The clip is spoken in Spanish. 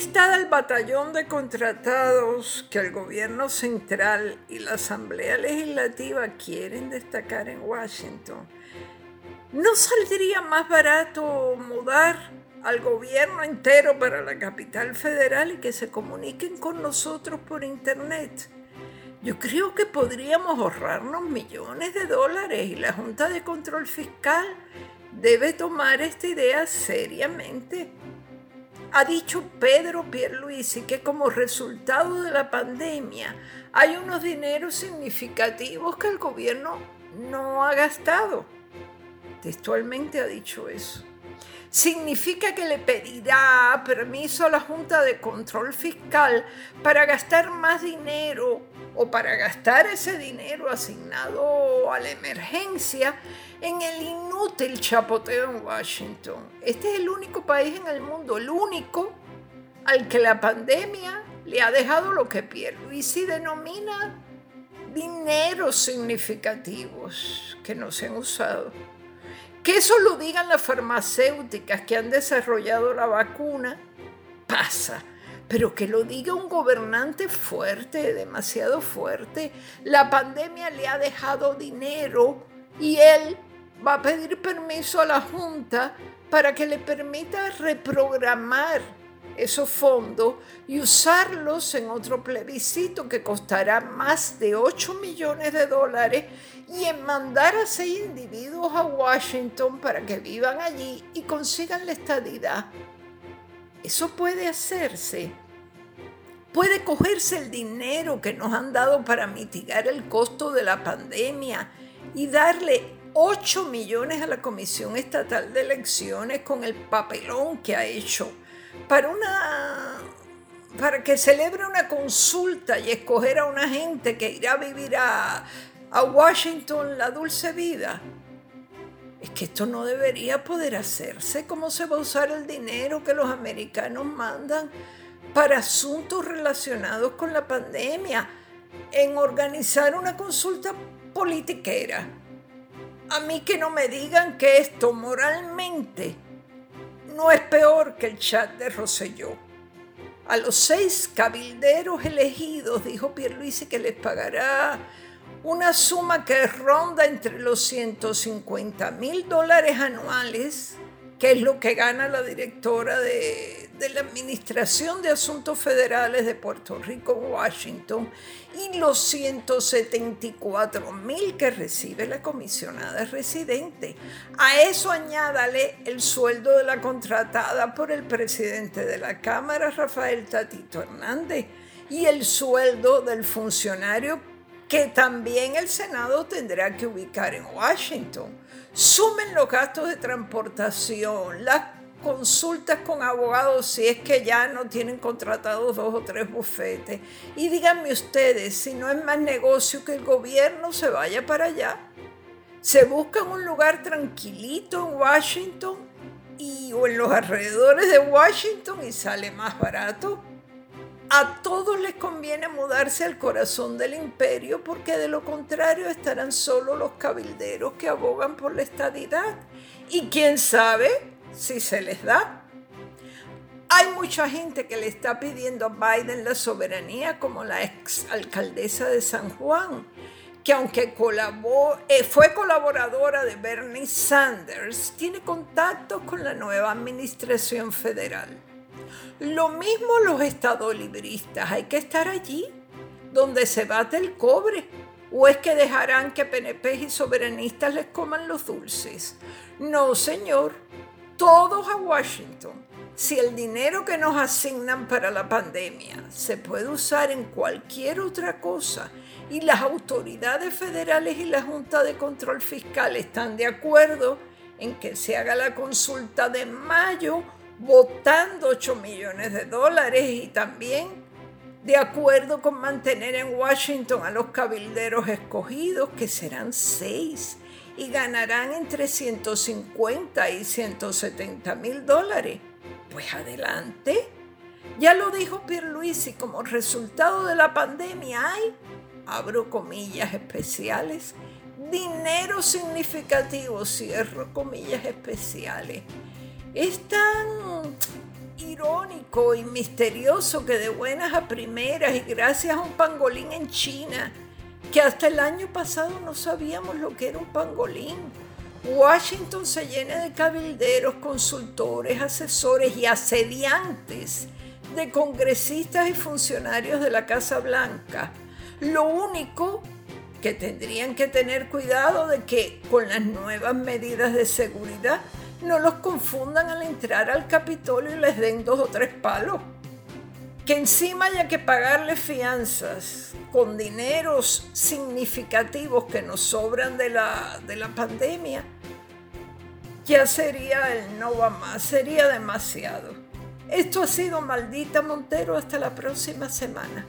vista del batallón de contratados que el gobierno central y la Asamblea Legislativa quieren destacar en Washington, ¿no saldría más barato mudar al gobierno entero para la capital federal y que se comuniquen con nosotros por internet? Yo creo que podríamos ahorrarnos millones de dólares y la Junta de Control Fiscal debe tomar esta idea seriamente. Ha dicho Pedro Pierluisi que como resultado de la pandemia hay unos dineros significativos que el gobierno no ha gastado. Textualmente ha dicho eso. Significa que le pedirá permiso a la Junta de Control Fiscal para gastar más dinero o para gastar ese dinero asignado a la emergencia en el inútil chapoteo en Washington. Este es el único país en el mundo, el único al que la pandemia le ha dejado lo que si denomina dineros significativos que no se han usado. Que eso lo digan las farmacéuticas que han desarrollado la vacuna, pasa. Pero que lo diga un gobernante fuerte, demasiado fuerte. La pandemia le ha dejado dinero y él va a pedir permiso a la Junta para que le permita reprogramar esos fondos y usarlos en otro plebiscito que costará más de 8 millones de dólares y en mandar a seis individuos a Washington para que vivan allí y consigan la estadidad. Eso puede hacerse. Puede cogerse el dinero que nos han dado para mitigar el costo de la pandemia y darle 8 millones a la Comisión Estatal de Elecciones con el papelón que ha hecho para que celebre una consulta y escoger a una gente que irá a vivir a Washington la dulce vida. Es que esto no debería poder hacerse. ¿Cómo se va a usar el dinero que los americanos mandan para asuntos relacionados con la pandemia? En organizar una consulta politiquera a mí que no me digan que esto moralmente no es peor que el chat de Rosselló. A los seis cabilderos elegidos, dijo Pierluisi, que les pagará una suma que ronda entre los 150 mil dólares anuales, que es lo que gana la directora de, de la Administración de Asuntos Federales de Puerto Rico, Washington, y los 174 mil que recibe la comisionada residente. A eso añádale el sueldo de la contratada por el presidente de la Cámara, Rafael Tatito Hernández, y el sueldo del funcionario que también el Senado tendrá que ubicar en Washington. Sumen los gastos de transportación, las consultas con abogados si es que ya no tienen contratados dos o tres bufetes. Y díganme ustedes, si no es más negocio que el gobierno se vaya para allá. Se buscan un lugar tranquilito en Washington y, o en los alrededores de Washington y sale más barato. A todos les conviene mudarse al corazón del imperio porque de lo contrario estarán solo los cabilderos que abogan por la estadidad. Y quién sabe, si se les da. Hay mucha gente que le está pidiendo a Biden la soberanía, como la ex alcaldesa de San Juan, que aunque eh, fue colaboradora de Bernie Sanders, tiene contactos con la nueva administración federal. Lo mismo los estadolibristas, hay que estar allí, donde se bate el cobre. ¿O es que dejarán que PNP y soberanistas les coman los dulces? No, señor todos a Washington. Si el dinero que nos asignan para la pandemia se puede usar en cualquier otra cosa y las autoridades federales y la Junta de Control Fiscal están de acuerdo en que se haga la consulta de mayo votando 8 millones de dólares y también de acuerdo con mantener en Washington a los cabilderos escogidos, que serán seis, y ganarán entre 150 y 170 mil dólares. Pues adelante. Ya lo dijo Pierluisi, como resultado de la pandemia hay, abro comillas especiales, dinero significativo, cierro comillas especiales. Es tan irónico y misterioso que de buenas a primeras y gracias a un pangolín en China, que hasta el año pasado no sabíamos lo que era un pangolín, Washington se llene de cabilderos, consultores, asesores y asediantes de congresistas y funcionarios de la Casa Blanca. Lo único que tendrían que tener cuidado de que con las nuevas medidas de seguridad no los confundan al entrar al Capitolio y les den dos o tres palos. Que encima haya que pagarle fianzas con dineros significativos que nos sobran de la, de la pandemia, ya sería el no va más, sería demasiado. Esto ha sido Maldita Montero hasta la próxima semana.